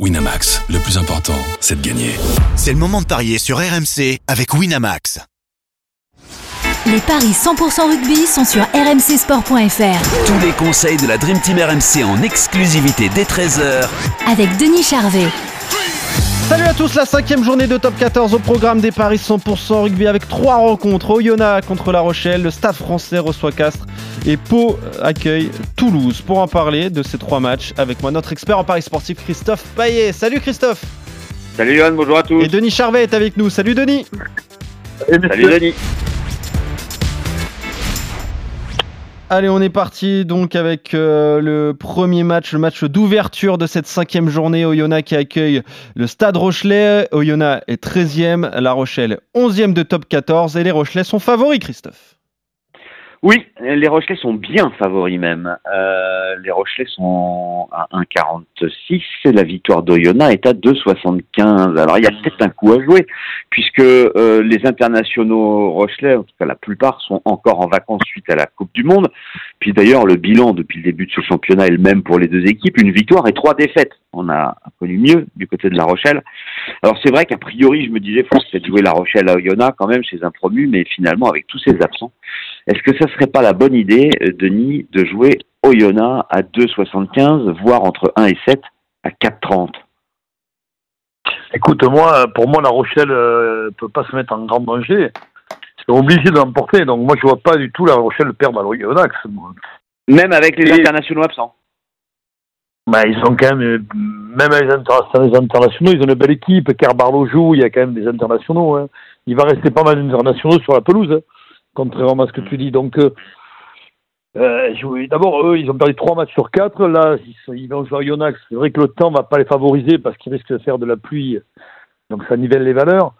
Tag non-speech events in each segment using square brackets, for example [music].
Winamax, le plus important, c'est de gagner. C'est le moment de parier sur RMC avec Winamax. Les paris 100% rugby sont sur rmcsport.fr. Tous les conseils de la Dream Team RMC en exclusivité dès 13h avec Denis Charvet. Salut à tous, la cinquième journée de top 14 au programme des paris 100% rugby avec trois rencontres. Oyonnax contre La Rochelle, le Stade français reçoit Castres et Pau accueille Toulouse. Pour en parler de ces trois matchs, avec moi notre expert en paris sportif Christophe Paillet. Salut Christophe Salut Yann, bonjour à tous Et Denis Charvet est avec nous. Salut Denis Salut Denis Allez, on est parti donc avec euh, le premier match, le match d'ouverture de cette cinquième journée. Oyonnax qui accueille le Stade Rochelet. Oyonnax est 13e, La Rochelle 11e de top 14 et les Rochelais sont favoris, Christophe. Oui, les Rochelais sont bien favoris même. Euh, les Rochelais sont à 1,46 et la victoire d'Oyonnax est à 2,75. Alors il y a peut-être un coup à jouer puisque euh, les internationaux Rochelais, en tout cas la plupart, sont encore en vacances suite à la Coupe du Monde. Puis d'ailleurs le bilan depuis le début de ce championnat est le même pour les deux équipes, une victoire et trois défaites. On a connu mieux du côté de La Rochelle. Alors c'est vrai qu'a priori je me disais faut peut-être jouer La Rochelle à Oyonnax quand même chez un promu, mais finalement avec tous ces absents, est-ce que ça serait pas la bonne idée, euh, Denis, de jouer Oyonnax à 2,75, voire entre 1 et 7 à 4,30 Écoute, moi, pour moi, La Rochelle ne euh, peut pas se mettre en grand danger. C'est obligé d'emporter. Donc, moi, je vois pas du tout La Rochelle perdre à Oyonnax. Même avec les internationaux absents bah, ils sont quand même, euh, même les, internationaux, ils ont une belle équipe. Carbarlo joue, il y a quand même des internationaux. Hein. Il va rester pas mal d'internationaux sur la pelouse. Hein contrairement à ce que tu dis. Donc, euh, euh d'abord, eux, ils ont perdu trois matchs sur quatre. Là, ils, vont jouer à Yonax. C'est vrai que le temps ne va pas les favoriser parce qu'ils risquent de faire de la pluie. Donc, ça nivelle les valeurs.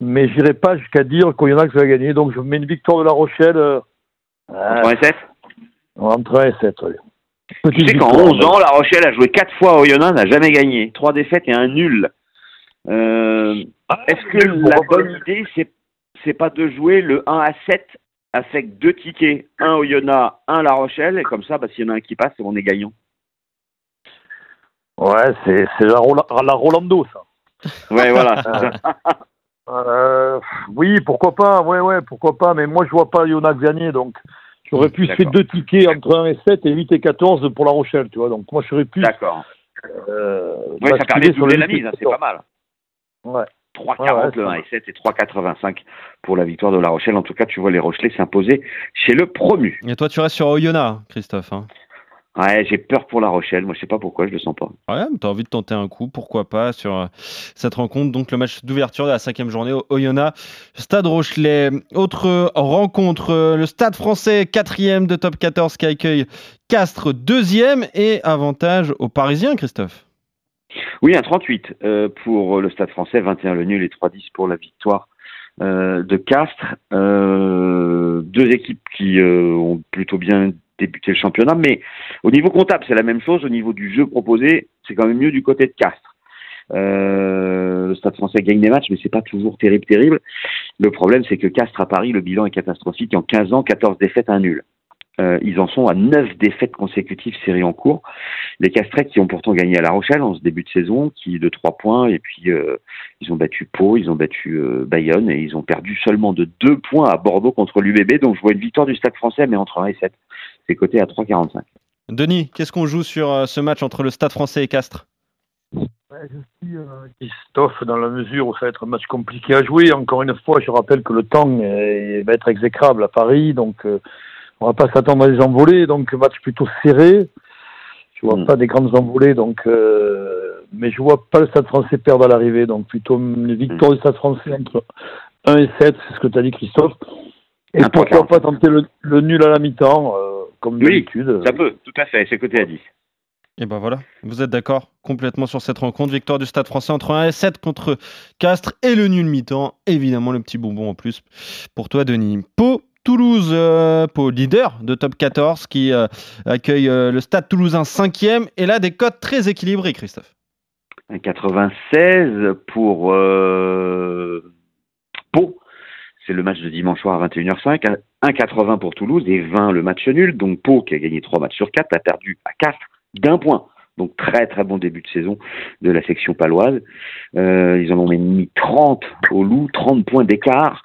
Mais je n'irai pas jusqu'à dire qu'Oyonax va gagner. Donc, je mets une victoire de La Rochelle. Euh, entre 1 et 7 Entre 1 et 7, oui. Tu sais qu'en 11 ans, La Rochelle a joué 4 fois à Oyonnax, n'a jamais gagné. 3 défaites et un nul. Euh, ah, Est-ce que la bonne idée, c'est c'est pas de jouer le 1 à 7 avec deux tickets, un au Yona, un à La Rochelle, et comme ça, bah, s'il y en a un qui passe, on est gagnant. Ouais, c'est, la, la Rolando, ça. Ouais, voilà. [laughs] Euh, oui, pourquoi pas, ouais, ouais, pourquoi pas, mais moi je vois pas Yona gagner, donc j'aurais pu faire deux tickets entre 1 et 7 et 8 et 14 pour La Rochelle, tu vois, donc moi je serais plus. D'accord. Euh, ouais, ça permet de jouer la mise, hein, c'est pas mal. Ouais. 3,40 le 1 et 7 et 3,85 pour la victoire de La Rochelle. En tout cas, tu vois les Rochelais s'imposer chez le promu. Et toi, tu restes sur Oyonnax, Christophe. Hein? Ouais, j'ai peur pour La Rochelle. Moi, je sais pas pourquoi, je le sens pas. Ouais, mais as envie de tenter un coup, pourquoi pas, sur euh, cette rencontre. Donc, le match d'ouverture de la cinquième journée, Oyonnax, Stade Rochelet. Autre rencontre, euh, le Stade français, quatrième de top 14 qui accueille Castres, deuxième. Et avantage aux Parisiens, Christophe. Oui, un 38 euh, pour le Stade français, 21 le nul et 3-10 pour la victoire euh, de Castres. Euh, deux équipes qui ont plutôt bien débuté le championnat, mais au niveau comptable, c'est la même chose. Au niveau du jeu proposé, c'est quand même mieux du côté de Castres. le Stade français gagne des matchs, mais c'est pas toujours terrible, terrible. Le problème, c'est que Castres à Paris, le bilan est catastrophique. En 15 ans, 14 défaites, un nul. Euh, ils en sont à neuf défaites consécutives séries en cours. Les Castrets qui ont pourtant gagné à La Rochelle en ce début de saison, qui de trois points, et puis euh, ils ont battu Pau, ils ont battu euh, Bayonne, et ils ont perdu seulement de deux points à Bordeaux contre l'UBB. Donc je vois une victoire du Stade français, mais entre 1 et 7. C'est coté à 3,45. Denis, qu'est-ce qu'on joue sur ce match entre le Stade français et Castres? Je suis Christophe dans la mesure où ça va être un match compliqué à jouer. Encore une fois, je rappelle que le temps va être exécrable à Paris, donc on va pas s'attendre à des envolées, donc match plutôt serré. Je vois hmm. pas des grandes envolées, donc euh, mais je vois pas le Stade Français perdre à l'arrivée, donc plutôt une victoire du Stade Français entre 1 et 7, c'est ce que tu as dit Christophe. Et pourquoi pas tenter le, nul à la mi-temps, euh, comme d'habitude. ça peut, tout à fait, c'est côté à 10. Et ben voilà, vous êtes d'accord complètement sur cette rencontre. Victoire du Stade français entre 1 et 7 contre Castres et le nul mi-temps. Évidemment, le petit bonbon en plus pour toi, Denis. Pau Toulouse, euh, pour leader de top 14, qui euh, accueille euh, le Stade Toulousain 5e. Et là, des cotes très équilibrées, Christophe. 96 pour Pau. C'est le match de dimanche soir à 21h05. 1,80 pour Toulouse et 20 le match nul. Donc Pau, qui a gagné 3 matchs sur 4, a perdu à 4 d'un point Donc très très bon début de saison de la section paloise. Euh, ils en ont mis 30 au loup, 30 points d'écart.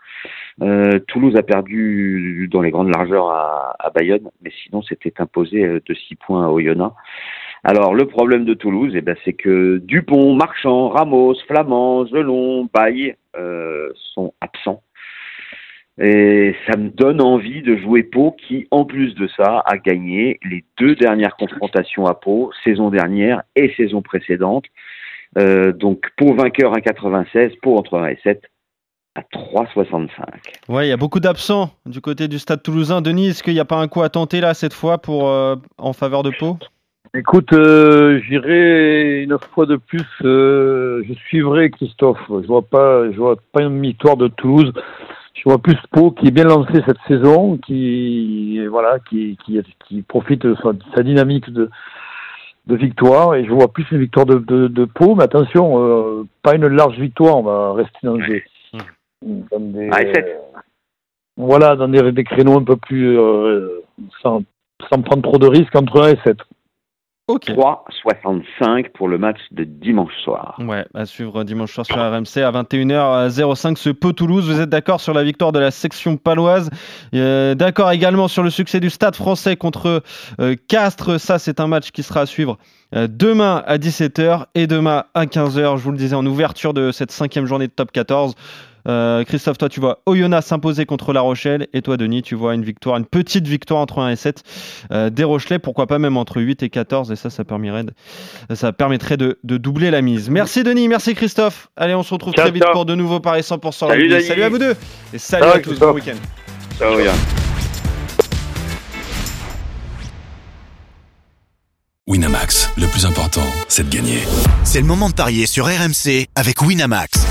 Euh, Toulouse a perdu dans les grandes largeurs à, Bayonne, mais sinon c'était imposé euh, de 6 points à Oyonnax. Alors le problème de Toulouse, eh ben, c'est que Dupont, Marchand, Ramos, Flamand, Gelon, Baye euh, sont absents. Et ça me donne envie de jouer Pau qui, en plus de ça, a gagné les deux dernières confrontations à Pau, saison dernière et saison précédente. Donc Pau vainqueur à 96, Pau entre 1 et 7 à 3,65. Ouais, il y a beaucoup d'absents du côté du Stade Toulousain. Denis, est-ce qu'il n'y a pas un coup à tenter là cette fois pour euh, en faveur de Pau? Écoute, euh, j'irai une fois de plus. euh, je suivrai Christophe. Je vois pas, je vois pas une victoire de Toulouse. Je vois plus Pau qui est bien lancé cette saison, qui voilà, qui qui, qui profite de sa, de sa dynamique de de victoire. Et je vois plus une victoire de de, de Pau. Mais attention, euh, pas une large victoire. On va rester dans des dans des Ah, euh, voilà, dans des, des créneaux un peu plus euh, sans sans prendre trop de risques entre 1 et 7. Ok. 3,65 pour le match de dimanche soir. Ouais, à suivre dimanche soir sur RMC à 21h05 ce Pau Toulouse. Vous êtes d'accord sur la victoire de la section paloise? Euh, D'accord également sur le succès du Stade français contre euh, Castres. Ça, c'est un match qui sera à suivre euh, demain à 17h et demain à 15h. Je vous le disais en ouverture de cette cinquième journée de top 14. Euh, Christophe, toi, tu vois Oyonnax s'imposer contre La Rochelle. Et toi, Denis, tu vois une victoire, une petite victoire entre 1 et 7 euh, des Rochelais. Pourquoi pas même entre 8 et 14. Et ça, ça permettrait de, ça permettrait de, de doubler la mise. Merci, Denis. Merci, Christophe. Allez, on se retrouve Ciao, très vite ciao. pour de nouveaux paris 100% Salut. Salut à vous deux. Et salut Ciao, à tous. Bon week-end. Ciao, Yann. Winamax, le plus important, c'est de gagner. C'est le moment de parier sur RMC avec Winamax.